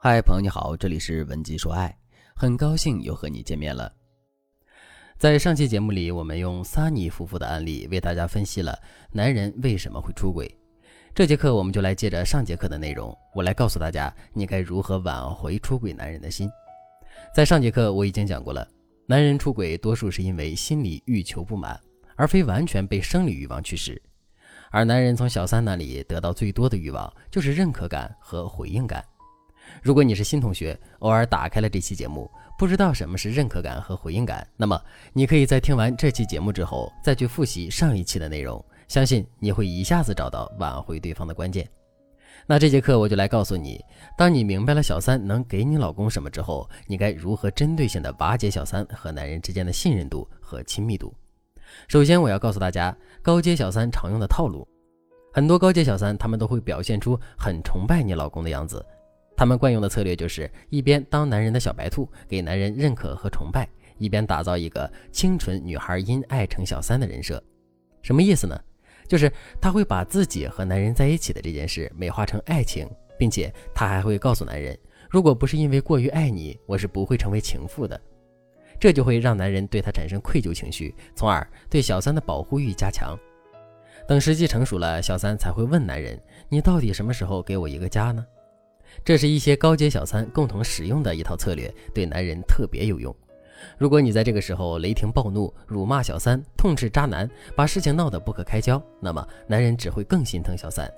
嗨，朋友你好，这里是文姬说爱，很高兴又和你见面了。在上期节目里，我们用萨尼夫妇的案例为大家分析了男人为什么会出轨。这节课我们就来接着上节课的内容，我来告诉大家你该如何挽回出轨男人的心。在上节课我已经讲过了，男人出轨多数是因为心理欲求不满，而非完全被生理欲望驱使。而男人从小三那里得到最多的欲望就是认可感和回应感。如果你是新同学，偶尔打开了这期节目，不知道什么是认可感和回应感，那么你可以在听完这期节目之后，再去复习上一期的内容，相信你会一下子找到挽回对方的关键。那这节课我就来告诉你，当你明白了小三能给你老公什么之后，你该如何针对性的瓦解小三和男人之间的信任度和亲密度。首先，我要告诉大家高阶小三常用的套路，很多高阶小三他们都会表现出很崇拜你老公的样子。他们惯用的策略就是一边当男人的小白兔，给男人认可和崇拜，一边打造一个清纯女孩因爱成小三的人设。什么意思呢？就是他会把自己和男人在一起的这件事美化成爱情，并且他还会告诉男人，如果不是因为过于爱你，我是不会成为情妇的。这就会让男人对他产生愧疚情绪，从而对小三的保护欲加强。等时机成熟了，小三才会问男人：“你到底什么时候给我一个家呢？”这是一些高阶小三共同使用的一套策略，对男人特别有用。如果你在这个时候雷霆暴怒，辱骂小三，痛斥渣男，把事情闹得不可开交，那么男人只会更心疼小三。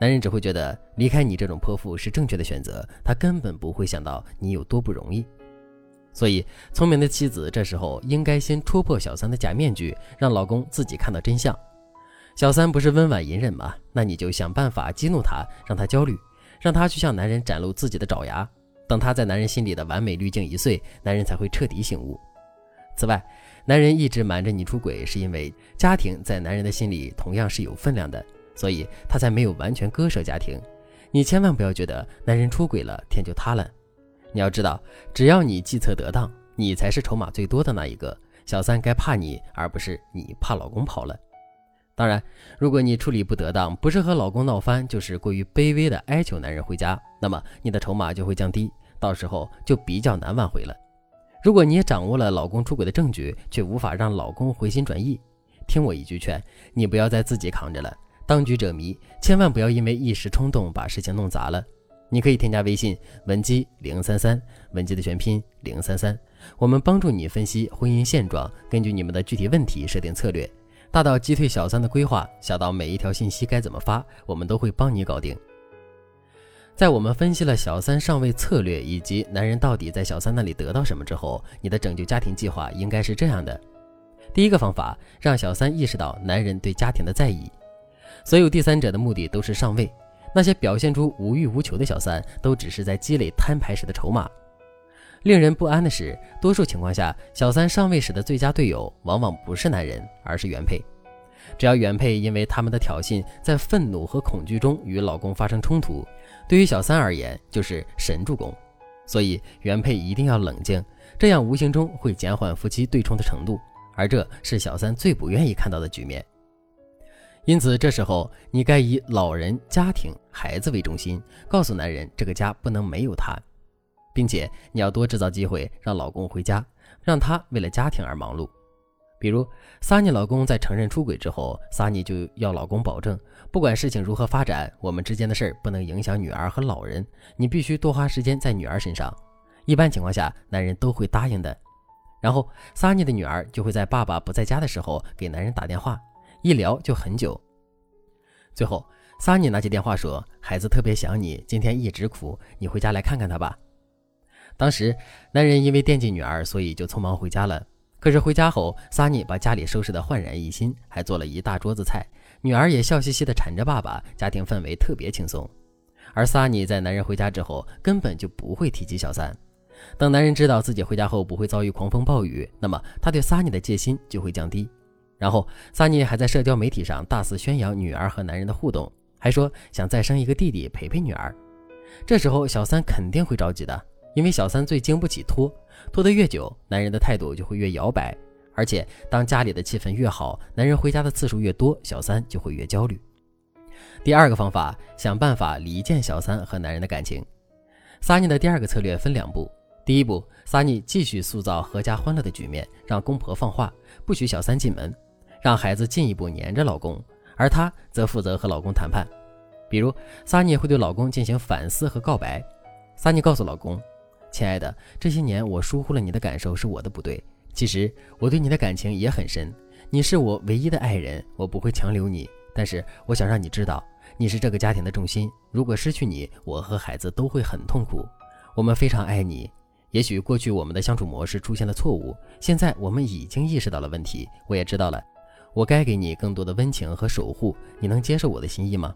男人只会觉得离开你这种泼妇是正确的选择，他根本不会想到你有多不容易。所以，聪明的妻子这时候应该先戳破小三的假面具，让老公自己看到真相。小三不是温婉隐忍吗？那你就想办法激怒他，让他焦虑。让他去向男人展露自己的爪牙，等他在男人心里的完美滤镜一碎，男人才会彻底醒悟。此外，男人一直瞒着你出轨，是因为家庭在男人的心里同样是有分量的，所以他才没有完全割舍家庭。你千万不要觉得男人出轨了天就塌了，你要知道，只要你计策得当，你才是筹码最多的那一个。小三该怕你，而不是你怕老公跑了。当然，如果你处理不得当，不是和老公闹翻，就是过于卑微的哀求男人回家，那么你的筹码就会降低，到时候就比较难挽回了。如果你也掌握了老公出轨的证据，却无法让老公回心转意，听我一句劝，你不要再自己扛着了。当局者迷，千万不要因为一时冲动把事情弄砸了。你可以添加微信文姬零三三，文姬的全拼零三三，我们帮助你分析婚姻现状，根据你们的具体问题设定策略。大到击退小三的规划，小到每一条信息该怎么发，我们都会帮你搞定。在我们分析了小三上位策略以及男人到底在小三那里得到什么之后，你的拯救家庭计划应该是这样的：第一个方法，让小三意识到男人对家庭的在意。所有第三者的目的都是上位，那些表现出无欲无求的小三，都只是在积累摊牌时的筹码。令人不安的是，多数情况下，小三上位时的最佳队友往往不是男人，而是原配。只要原配因为他们的挑衅，在愤怒和恐惧中与老公发生冲突，对于小三而言就是神助攻。所以，原配一定要冷静，这样无形中会减缓夫妻对冲的程度，而这是小三最不愿意看到的局面。因此，这时候你该以老人、家庭、孩子为中心，告诉男人这个家不能没有他。并且你要多制造机会让老公回家，让他为了家庭而忙碌。比如，萨尼老公在承认出轨之后，萨尼就要老公保证，不管事情如何发展，我们之间的事儿不能影响女儿和老人，你必须多花时间在女儿身上。一般情况下，男人都会答应的。然后，萨尼的女儿就会在爸爸不在家的时候给男人打电话，一聊就很久。最后，萨尼拿起电话说：“孩子特别想你，今天一直哭，你回家来看看他吧。”当时，男人因为惦记女儿，所以就匆忙回家了。可是回家后，萨尼把家里收拾得焕然一新，还做了一大桌子菜。女儿也笑嘻嘻地缠着爸爸，家庭氛围特别轻松。而萨尼在男人回家之后，根本就不会提及小三。等男人知道自己回家后不会遭遇狂风暴雨，那么他对萨尼的戒心就会降低。然后，萨尼还在社交媒体上大肆宣扬女儿和男人的互动，还说想再生一个弟弟陪陪女儿。这时候，小三肯定会着急的。因为小三最经不起拖，拖得越久，男人的态度就会越摇摆。而且，当家里的气氛越好，男人回家的次数越多，小三就会越焦虑。第二个方法，想办法离间小三和男人的感情。撒尼的第二个策略分两步，第一步，撒尼继续塑造阖家欢乐的局面，让公婆放话，不许小三进门，让孩子进一步黏着老公，而她则负责和老公谈判。比如，撒尼会对老公进行反思和告白。撒尼告诉老公：“亲爱的，这些年我疏忽了你的感受，是我的不对。其实我对你的感情也很深，你是我唯一的爱人，我不会强留你。但是我想让你知道，你是这个家庭的重心。如果失去你，我和孩子都会很痛苦。我们非常爱你。也许过去我们的相处模式出现了错误，现在我们已经意识到了问题。我也知道了，我该给你更多的温情和守护。你能接受我的心意吗？”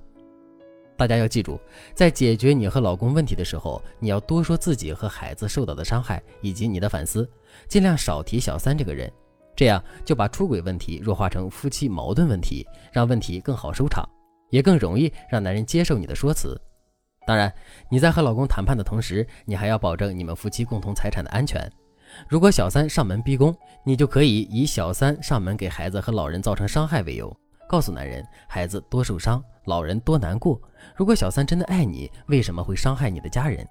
大家要记住，在解决你和老公问题的时候，你要多说自己和孩子受到的伤害以及你的反思，尽量少提小三这个人，这样就把出轨问题弱化成夫妻矛盾问题，让问题更好收场，也更容易让男人接受你的说辞。当然，你在和老公谈判的同时，你还要保证你们夫妻共同财产的安全。如果小三上门逼宫，你就可以以小三上门给孩子和老人造成伤害为由。告诉男人，孩子多受伤，老人多难过。如果小三真的爱你，为什么会伤害你的家人？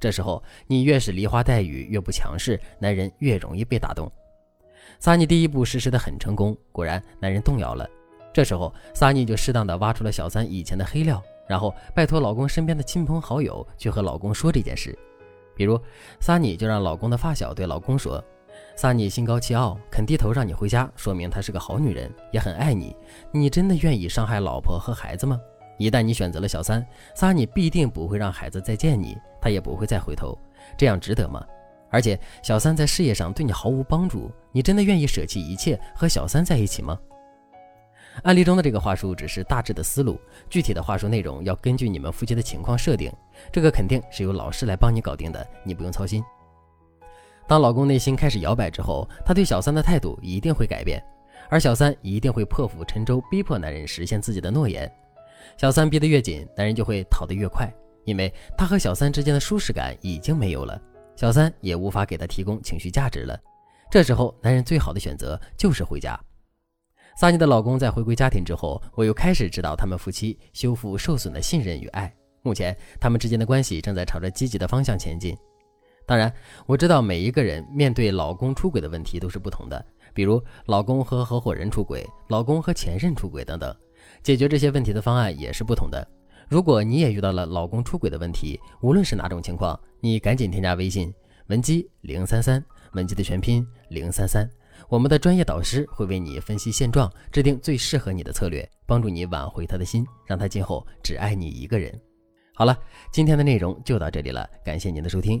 这时候你越是梨花带雨，越不强势，男人越容易被打动。萨尼第一步实施的很成功，果然男人动摇了。这时候萨尼就适当的挖出了小三以前的黑料，然后拜托老公身边的亲朋好友去和老公说这件事。比如萨尼就让老公的发小对老公说。萨尼心高气傲，肯低头让你回家，说明她是个好女人，也很爱你。你真的愿意伤害老婆和孩子吗？一旦你选择了小三，萨尼必定不会让孩子再见你，他也不会再回头。这样值得吗？而且小三在事业上对你毫无帮助，你真的愿意舍弃一切和小三在一起吗？案例中的这个话术只是大致的思路，具体的话术内容要根据你们夫妻的情况设定，这个肯定是由老师来帮你搞定的，你不用操心。当老公内心开始摇摆之后，他对小三的态度一定会改变，而小三一定会破釜沉舟，逼迫男人实现自己的诺言。小三逼得越紧，男人就会逃得越快，因为他和小三之间的舒适感已经没有了，小三也无法给他提供情绪价值了。这时候，男人最好的选择就是回家。萨尼的老公在回归家庭之后，我又开始指导他们夫妻修复受损的信任与爱。目前，他们之间的关系正在朝着积极的方向前进。当然，我知道每一个人面对老公出轨的问题都是不同的，比如老公和合伙人出轨，老公和前任出轨等等，解决这些问题的方案也是不同的。如果你也遇到了老公出轨的问题，无论是哪种情况，你赶紧添加微信文姬零三三，文姬的全拼零三三，我们的专业导师会为你分析现状，制定最适合你的策略，帮助你挽回他的心，让他今后只爱你一个人。好了，今天的内容就到这里了，感谢您的收听。